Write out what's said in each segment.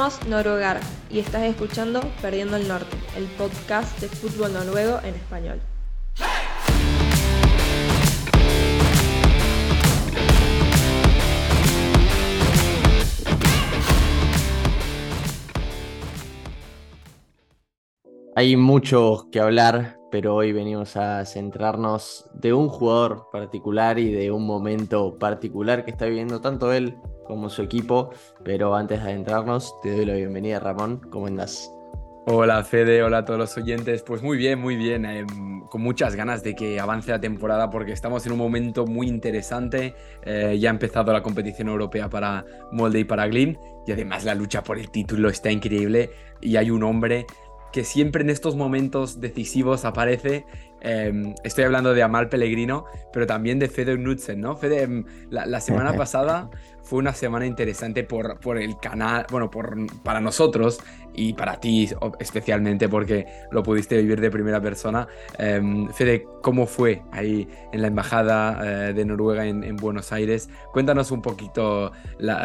Somos Noruegar y estás escuchando Perdiendo el Norte, el podcast de fútbol noruego en español. Hay mucho que hablar, pero hoy venimos a centrarnos de un jugador particular y de un momento particular que está viviendo tanto él como su equipo. Pero antes de adentrarnos, te doy la bienvenida, Ramón. ¿Cómo andas? Hola Fede, hola a todos los oyentes. Pues muy bien, muy bien. Em, con muchas ganas de que avance la temporada porque estamos en un momento muy interesante. Eh, ya ha empezado la competición europea para Molde y para Glim y además la lucha por el título está increíble y hay un hombre que siempre en estos momentos decisivos aparece. Em, estoy hablando de Amal Pellegrino, pero también de Fede Knudsen, ¿no? Fede, em, la, semana pasada fue una semana interesante por, por el canal, bueno, por, para nosotros y para ti especialmente porque lo pudiste vivir de primera persona. Em, Fede, ¿cómo fue ahí en la Embajada eh, de Noruega en, Buenos Aires? Cuéntanos un poquito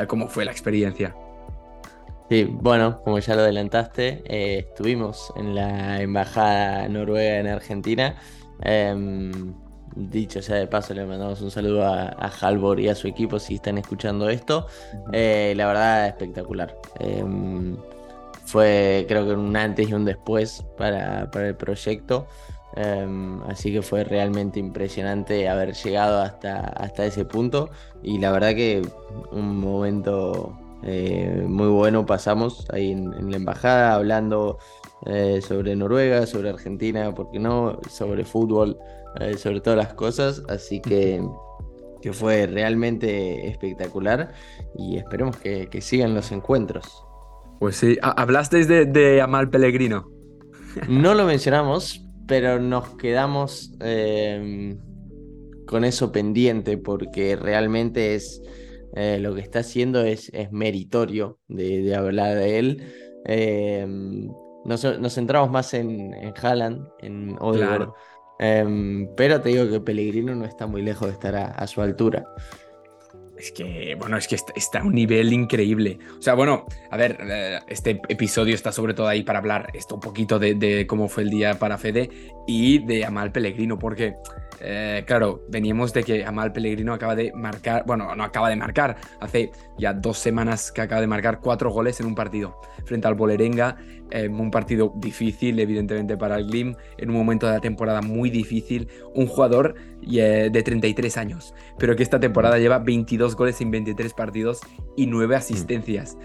cómo fue la experiencia. Sí, bueno, como ya lo adelantaste, eh, estuvimos en la embajada noruega en Argentina. Em, dicho sea de paso, le mandamos un saludo a, Halvor y a su equipo si están escuchando esto. Eh, la verdad, espectacular. Em, fue, creo que un antes y un después para, para el proyecto. Em, así que fue realmente impresionante haber llegado hasta, hasta ese punto. Y la verdad que un momento eh, muy bueno pasamos ahí en, la embajada hablando eh, sobre Noruega, sobre Argentina, ¿por qué no? Sobre fútbol, eh, sobre todas las cosas. Así que, que fue realmente espectacular y esperemos que, sigan los encuentros. Pues sí, hablaste de, de Amal Pellegrino. No lo mencionamos, pero nos quedamos con eso pendiente porque realmente es eh, lo que está haciendo es, es meritorio de, hablar de él. Em, nos, centramos más en, en Haaland, en Odegaard. Em, pero te digo que Pellegrino no está muy lejos de estar a, su altura. Es que, bueno, es que está, a un nivel increíble. O sea, bueno, a ver, eh, este episodio está sobre todo ahí para hablar esto un poquito de, de cómo fue el día para Fede y de Amal Pellegrino, porque eh, claro, veníamos de que Amal Pellegrino acaba de marcar, bueno, no acaba de marcar, hace ya dos semanas que acaba de marcar cuatro goles en un partido frente al Bolerenga, eh, un partido difícil, evidentemente, para el Glim, en un momento de la temporada muy difícil, un jugador eh, de 33 años, pero que esta temporada lleva 22 goles en 23 partidos y 9 asistencias.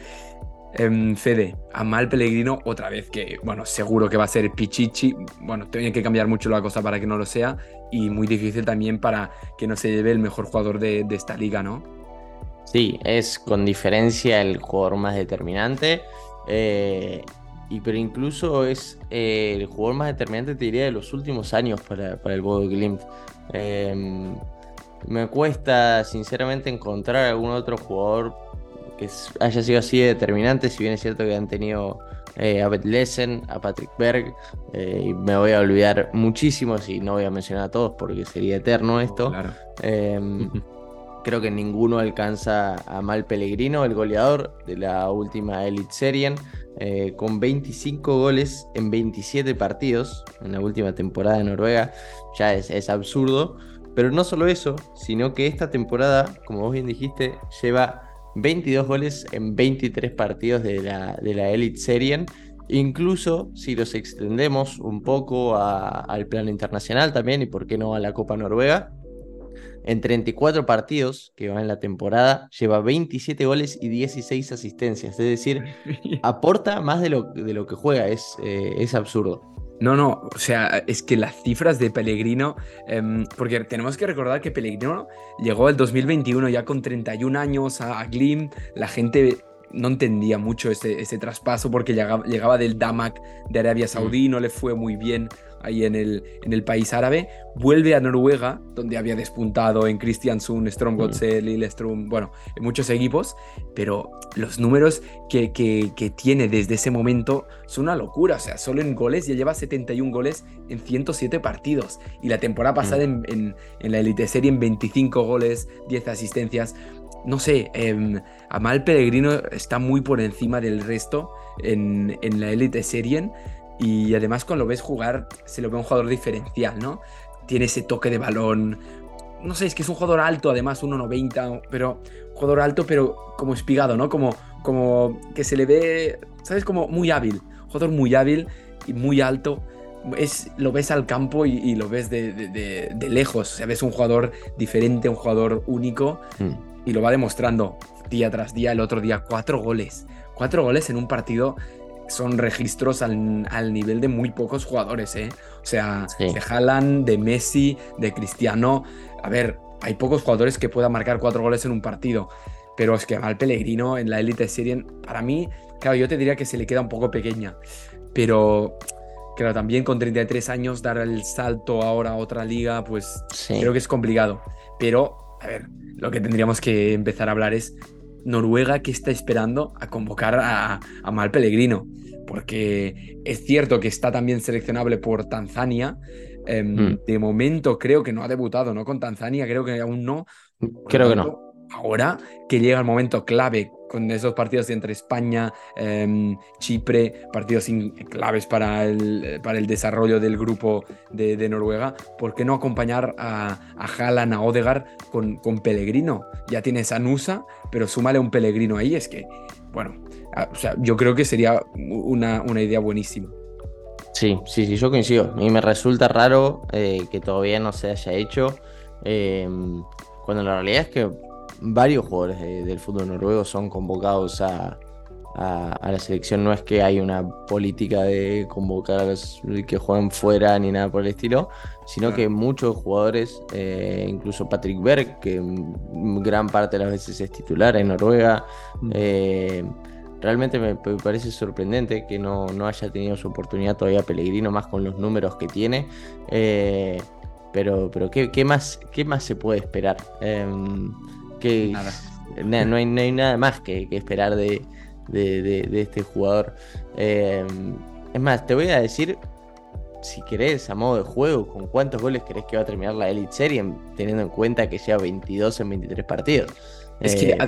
Em, Fede, Amal Pellegrino, otra vez que, bueno, seguro que va a ser Pichichi. Bueno, tiene que cambiar mucho la cosa para que no lo sea. Y muy difícil también para que no se lleve el mejor jugador de, esta liga, ¿no? Sí, es con diferencia el jugador más determinante. Eh, y pero incluso es eh, el jugador más determinante, te diría, de los últimos años para, el Bodo Glimt. Em, me cuesta, sinceramente, encontrar algún otro jugador que haya sido así determinante, si bien es cierto que han tenido eh, a Beth Lesen, a Patrick Berg, eh, y me voy a olvidar muchísimos y no voy a mencionar a todos porque sería eterno esto. Em, creo que ninguno alcanza a Mal Pellegrino, el goleador de la última Elite Serien, eh, con 25 goles en 27 partidos en la última temporada de Noruega. Ya es, es absurdo. Pero no solo eso, sino que esta temporada, como vos bien dijiste, lleva 22 goles en 23 partidos de la, de la Elite Serien. Incluso si los extendemos un poco al plano internacional también, y por qué no a la Copa Noruega, en 34 partidos que va en la temporada, lleva 27 goles y 16 asistencias. Es decir, aporta más de lo, de lo que juega. Es, eh, es absurdo. No, no, o sea, es que las cifras de Pellegrino, em, porque tenemos que recordar que Pellegrino llegó el 2021 ya con 31 años a, Glim, la gente no entendía mucho ese, ese traspaso porque llegaba, llegaba, del Damac de Arabia. Saudí, no le fue muy bien ahí en el, en el país árabe, vuelve a Noruega, donde había despuntado en Kristiansund, Strom mm. Lillestrøm, bueno, en muchos equipos, pero los números que, que, tiene desde ese momento son una locura, o sea, solo en goles ya lleva 71 goles en 107 partidos, y la temporada pasada mm. en, en, la Elite Serie en 25 goles, 10 asistencias, no sé, eh, Amal Pellegrino está muy por encima del resto en, en la Elite Serien y además cuando lo ves jugar se lo ve un jugador diferencial, ¿no? Tiene ese toque de balón, no sé, es que es un jugador alto, además 1.90, pero jugador alto pero como espigado, ¿no? Como, como que se le ve, ¿sabes? Como muy hábil, jugador muy hábil y muy alto. Es, lo ves al campo y, lo ves de, de, lejos, o sea, ves un jugador diferente, un jugador único. Mm y lo va demostrando día tras día. El otro día, cuatro goles. Cuatro goles en un partido son registros al, nivel de muy pocos jugadores, ¿eh? O sea, de Haaland, de Messi, de Cristiano. A ver, hay pocos jugadores que puedan marcar cuatro goles en un partido. Pero es que al Pellegrino en la Elite Serie, para mí, claro, yo te diría que se le queda un poco pequeña. Pero, claro, también con 33 años dar el salto ahora a otra liga, pues creo que es complicado. Pero, a ver, lo que tendríamos que empezar a hablar es Noruega que está esperando a convocar a, Mal Pellegrino, porque es cierto que está también seleccionable por Tanzania. Em, hmm. De momento creo que no ha debutado, ¿no? Con Tanzania, creo que aún no. Creo que no ahora que llega el momento clave con esos partidos entre España, em, Chipre, partidos claves para el, para el desarrollo del grupo de, Noruega, ¿por qué no acompañar a, a Haaland, a Odegaard con, con Pellegrino? Ya tienes a Nusa, pero súmale un Pellegrino ahí, es que, bueno, o sea, yo creo que sería una, una idea buenísima. Sí, sí, sí, yo coincido. Mí me resulta raro eh, que todavía no se haya hecho, em, cuando la realidad es que varios jugadores del fútbol noruego son convocados a, la selección. No es que hay una política de convocar a los que juegan fuera ni nada por el estilo, sino que muchos jugadores, eh, incluso Patrick Berg, que gran parte de las veces es titular en Noruega, mm. eh, realmente me, parece sorprendente que no, haya tenido su oportunidad todavía Pellegrino, más con los números que tiene. Eh, pero, pero ¿qué, más, ¿qué más se puede esperar? Em, que no, hay, nada más que, esperar de, este jugador. Eh, es más, te voy a decir, si querés, a modo de juego, con cuántos goles querés que va a terminar la Elite Serie, teniendo en cuenta que lleva 22 en 23 partidos. Es que, eh,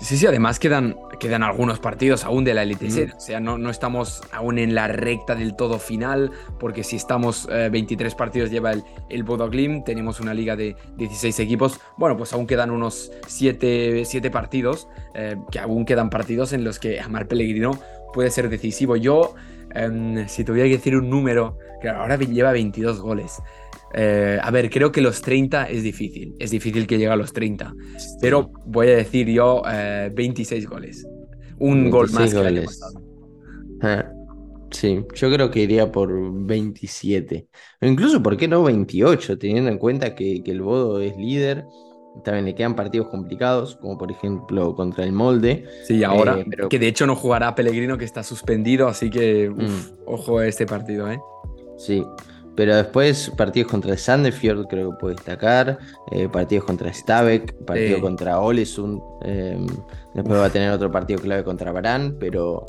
sí, sí, además quedan, quedan algunos partidos aún de la Elite. O sea, no, no estamos aún en la recta del todo final, porque si estamos 23 eh, partidos lleva el, el Bodo tenemos una liga de 16 equipos. Bueno, pues aún quedan unos 7, partidos, eh, que aún quedan partidos en los que Amar Pellegrino puede ser decisivo. Yo, em, si tuviera que decir un número, que ahora lleva 22 goles. Eh, a ver, creo que los 30 es difícil. Es difícil que llegue a los 30. Pero voy a decir yo 26 eh, goles. Un gol más que año pasado. Ah, sí, yo creo que iría por 27. O incluso, ¿por qué no 28? Teniendo en cuenta que, el Bodo es líder. También le quedan partidos complicados, como por ejemplo contra el Molde. Sí, ahora. Eh, que de hecho no jugará Pellegrino, que está suspendido, así que mm. ojo a este partido, ¿eh? Sí. Pero después partidos contra Sandefjord creo que puede destacar, eh, partidos contra Stabek, partido contra Olesund, em, después va a tener otro partido clave contra Barán, pero,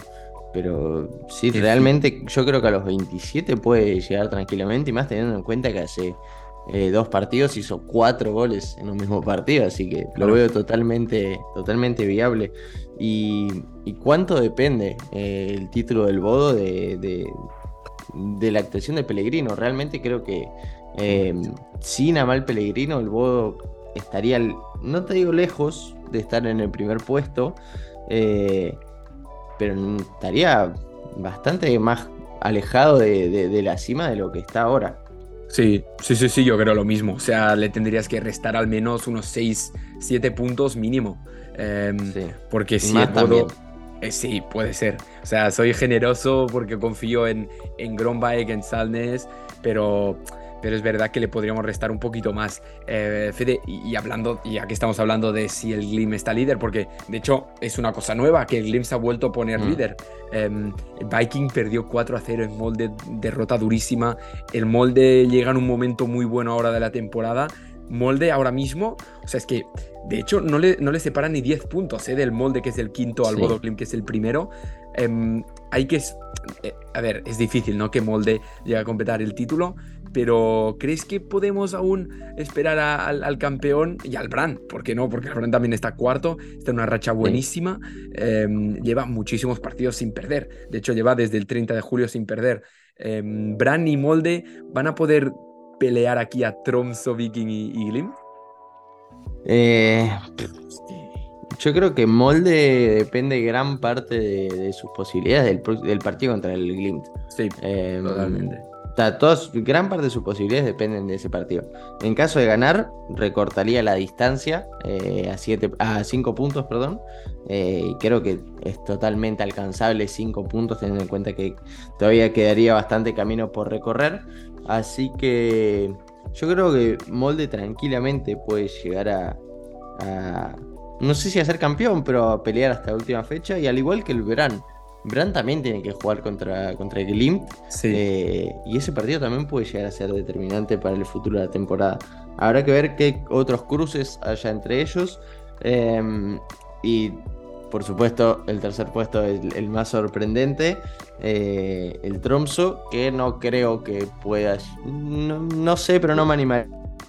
pero sí, realmente yo creo que a los 27 puede llegar tranquilamente y más teniendo en cuenta que hace eh, dos partidos hizo cuatro goles en un mismo partido, así que lo veo totalmente, totalmente viable. ¿Y, cuánto depende eh, el título del Bodo de de la actuación de Pellegrino. Realmente creo que eh, sin Amal Pellegrino el Bodo estaría, no te digo lejos de estar en el primer puesto, eh, pero estaría bastante más alejado de, la cima de lo que está ahora. Sí, sí, sí, sí, yo creo lo mismo. O sea, le tendrías que restar al menos unos 6, 7 puntos mínimo. Em, porque si el Bodo, eh, sí, puede ser. O sea, soy generoso porque confío en, en Gronbike, en Salnes, pero, pero es verdad que le podríamos restar un poquito más. Eh, Fede, y, hablando, ya que estamos hablando de si el Glim está líder, porque de hecho es una cosa nueva que el Glim se ha vuelto a poner mm. líder. Em, Viking perdió 4 a 0 en molde, derrota durísima. El molde llega en un momento muy bueno ahora de la temporada. Molde ahora mismo, o sea, es que de hecho no le, no le separan ni 10 puntos ¿eh? del molde que es el quinto al Bodo que es el primero. Em, hay que. Eh, a ver, es difícil, ¿no? Que Molde llegue a completar el título, pero ¿crees que podemos aún esperar al, campeón y al Brand? ¿Por qué no? Porque el Brand también está cuarto, está en una racha buenísima, em, lleva muchísimos partidos sin perder. De hecho, lleva desde el 30 de julio sin perder. Eh, Brand y Molde van a poder pelear aquí a Tromso, Viking y, y Glim. Eh, yo creo que Molde depende gran parte de, sus posibilidades del, partido contra el Glimt. Sí, em, totalmente. gran parte de sus posibilidades dependen de ese partido. En caso de ganar, recortaría la distancia eh, a, siete, a cinco puntos, perdón. Eh, creo que es totalmente alcanzable cinco puntos, teniendo en cuenta que todavía quedaría bastante camino por recorrer. Así que yo creo que Molde tranquilamente puede llegar a no sé si a ser campeón, pero a pelear hasta la última fecha. Y al igual que el Bran. Bran también tiene que jugar contra, contra el Glimt. Eh, y ese partido también puede llegar a ser determinante para el futuro de la temporada. Habrá que ver qué otros cruces haya entre ellos. Em, y por supuesto, el tercer puesto es el, más sorprendente. Eh, el Tromso, que no creo que pueda. No, no sé, pero no me animaría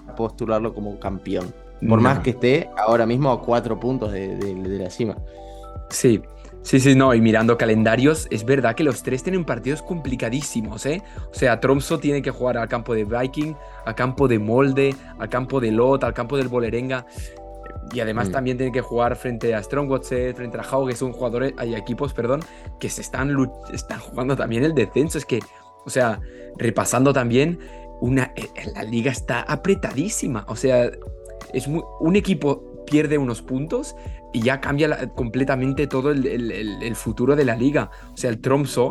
a postularlo como campeón. Por más que esté ahora mismo a cuatro puntos de, la cima. Sí, Sí, sí, no, y mirando calendarios, es verdad que los tres tienen partidos complicadísimos, ¿eh? O sea, Tromso tiene que jugar al campo de Viking, al campo de Molde, al campo de Lot, al campo del Bolerenga. Y además mm. también tiene que jugar frente a Strongwatset, frente a Hau, que son jugadores, hay equipos, perdón, que se están, están jugando también el descenso. Es que, o sea, repasando también, una, eh, la liga está apretadísima. O sea, es un equipo pierde unos puntos y ya cambia completamente todo el, futuro de la liga. O sea, el Tromso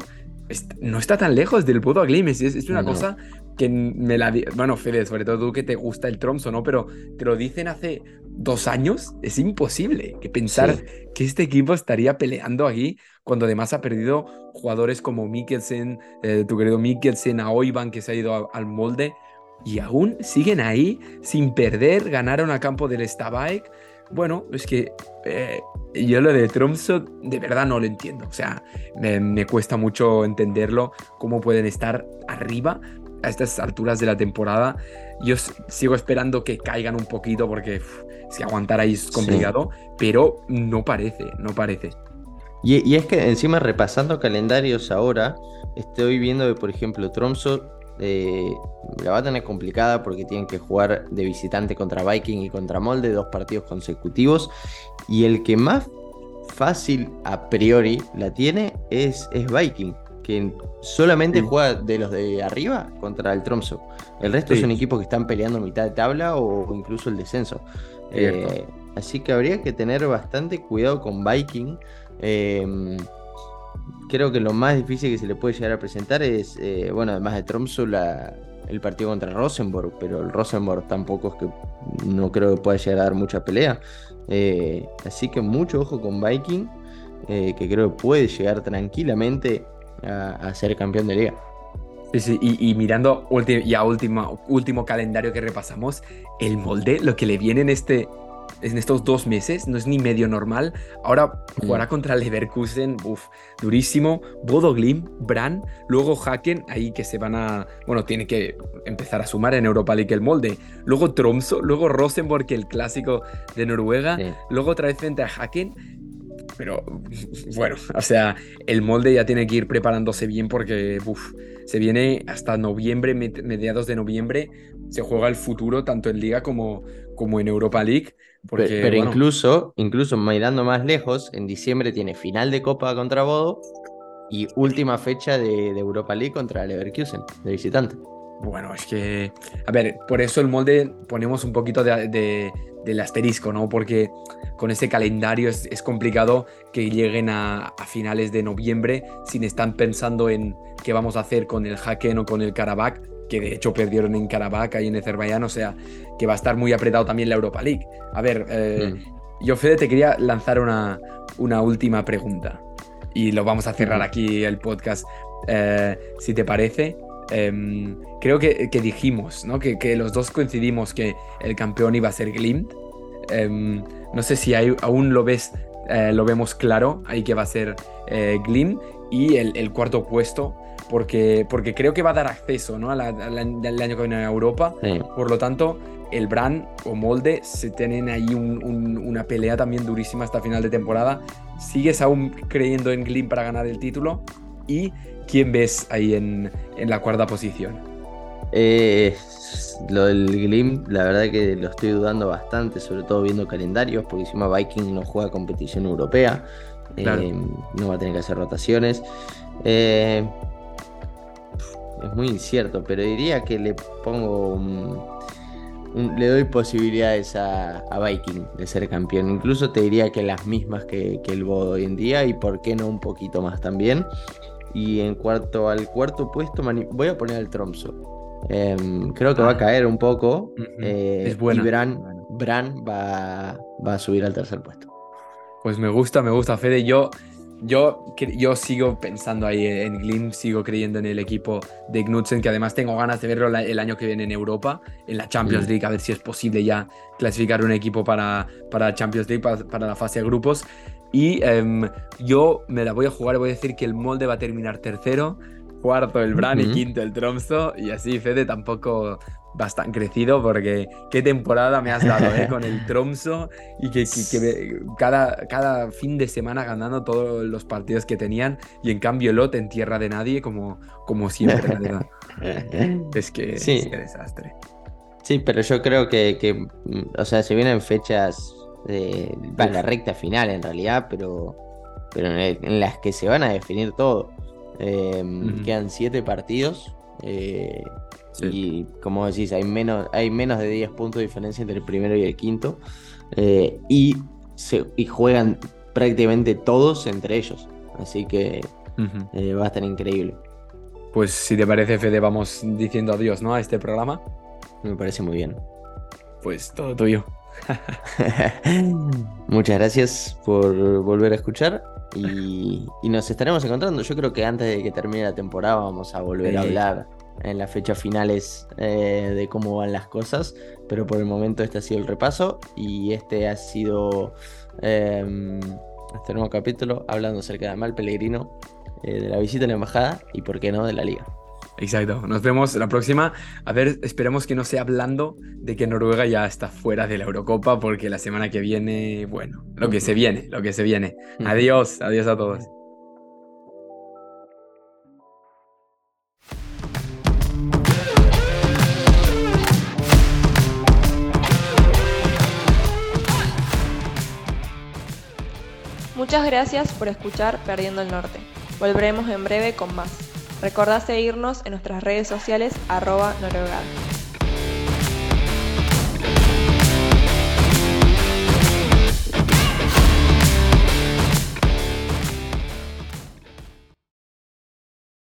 no está tan lejos del Bodo Glimes. Es, es una cosa que me la... Bueno, Fede, sobre todo tú que te gusta el Tromso, ¿no? Pero te lo dicen hace dos años. Es imposible que pensar que este equipo estaría peleando aquí cuando además ha perdido jugadores como Mikkelsen, eh, tu querido Mikkelsen, a Oivan que se ha ido al molde y aún siguen ahí sin perder, ganaron a campo del Stabike. Bueno, es que eh, yo lo de Tromso de verdad no lo entiendo. O sea, me, cuesta mucho entenderlo, cómo pueden estar arriba a estas alturas de la temporada. Yo sigo esperando que caigan un poquito porque que aguantar ahí es complicado, pero no parece, no parece. Y, y, es que encima repasando calendarios ahora, estoy viendo que, por ejemplo, Tromso eh, la va a tener complicada porque tienen que jugar de visitante contra Viking y contra Molde, dos partidos consecutivos. Y el que más fácil a priori la tiene es, es Viking, que solamente juega de los de arriba contra el Tromso. El resto son equipos que están peleando mitad de tabla o incluso el descenso. Eh, así que habría que tener bastante cuidado con Viking. Eh, creo que lo más difícil que se le puede llegar a presentar es, eh, bueno, además de Tromso, el partido contra Rosenborg, pero el Rosenborg tampoco es que no creo que pueda llegar a dar mucha pelea. Eh, así que mucho ojo con Viking, eh, que creo que puede llegar tranquilamente a, ser campeón de liga. Sí, sí, y, mirando ya último, último calendario que repasamos, el molde, lo que le viene en este, en estos dos meses, no es ni medio normal. Ahora jugará mm. contra Leverkusen, uff, durísimo. Bodo Glim, Bran, luego Haken, ahí que se van a. Bueno, tiene que empezar a sumar en Europa League el molde. Luego Tromso, luego Rosenborg, el clásico de Noruega. Luego otra vez frente a Haken. Pero bueno, o sea, el molde ya tiene que ir preparándose bien porque uf, se viene hasta noviembre, mediados de noviembre, se juega el futuro tanto en Liga como, como en Europa League pero, incluso, incluso mirando más lejos, en diciembre tiene final de Copa contra Bodo y última fecha de, Europa League contra Leverkusen, de visitante. Bueno, es que, a ver, por eso el molde ponemos un poquito de, del asterisco, ¿no? Porque con ese calendario es, complicado que lleguen a, finales de noviembre sin estar pensando en qué vamos a hacer con el Haken o con el Karabakh, que de hecho perdieron en Karabakh y en Azerbaiyán, o sea, que va a estar muy apretado también la Europa League. A ver, eh, mm. yo Fede te quería lanzar una, una última pregunta y lo vamos a cerrar aquí el podcast, eh, si te parece. Em, creo que, dijimos, ¿no? Que, que, los dos coincidimos que el campeón iba a ser Glimt. Em, no sé si aún lo ves, eh, lo vemos claro, ahí que va a ser eh, Glimt. Y el, cuarto puesto, porque, porque creo que va a dar acceso ¿no? al, año que viene a Europa. Por lo tanto, el Brand o Molde se tienen ahí una pelea también durísima hasta final de temporada. ¿Sigues aún creyendo en Glimt para ganar el título? ¿Y quién ves ahí en, la cuarta posición? Eh, lo del Glimt, la verdad que lo estoy dudando bastante, sobre todo viendo calendarios, porque encima Viking no juega competición europea, eh, no va a tener que hacer rotaciones. Eh, es muy incierto, pero diría que le pongo un le doy posibilidades a, Viking de ser campeón. Incluso te diría que las mismas que, el Bodo hoy en día y por qué no un poquito más también. Y en cuarto al cuarto puesto voy a poner al Tromso. Em, creo que va a ah. caer un poco. Eh, es bueno. Y Bran, va, va, a subir al tercer puesto. Pues me gusta, me gusta, Fede. Yo yo, yo sigo pensando ahí en Glim, sigo creyendo en el equipo de Knudsen, que además tengo ganas de verlo el año que viene en Europa, en la Champions mm. League, a ver si es posible ya clasificar un equipo para, para Champions League, para, la fase de grupos. Y em, yo me la voy a jugar, voy a decir que el molde va a terminar tercero, cuarto el Bran y quinto el Tromso, y así Fede tampoco bastante crecido porque qué temporada me has dado ¿eh? con el Tromso y que, cada, cada fin de semana ganando todos los partidos que tenían y en cambio Lot en tierra de nadie como, como siempre, la verdad. es que sí. desastre. Sí, pero yo creo que, o sea, se vienen fechas de, la recta final en realidad, pero, pero en, las que se van a definir todo. Em, quedan siete partidos. Eh, y como decís, hay menos, hay menos de 10 puntos de diferencia entre el primero y el quinto. Eh, y, se, y juegan prácticamente todos entre ellos. Así que eh, va a estar increíble. Pues si te parece, Fede, vamos diciendo adiós ¿no? a este programa. Me parece muy bien. Pues todo tuyo. Muchas gracias por volver a escuchar y, nos estaremos encontrando. Yo creo que antes de que termine la temporada vamos a volver a hablar en las fechas finales eh, de cómo van las cosas, pero por el momento este ha sido el repaso y este ha sido em, este nuevo capítulo hablando acerca de Mal Pellegrino, eh, de la visita a la embajada y por qué no de la liga. Exacto, nos vemos la próxima. A ver, esperemos que no sea hablando de que Noruega ya está fuera de la Eurocopa, porque la semana que viene, bueno, lo que se viene, lo que se viene. Adiós, adiós a todos. Muchas gracias por escuchar Perdiendo el Norte. Volveremos en breve con más. Recordá seguirnos en nuestras redes sociales arroba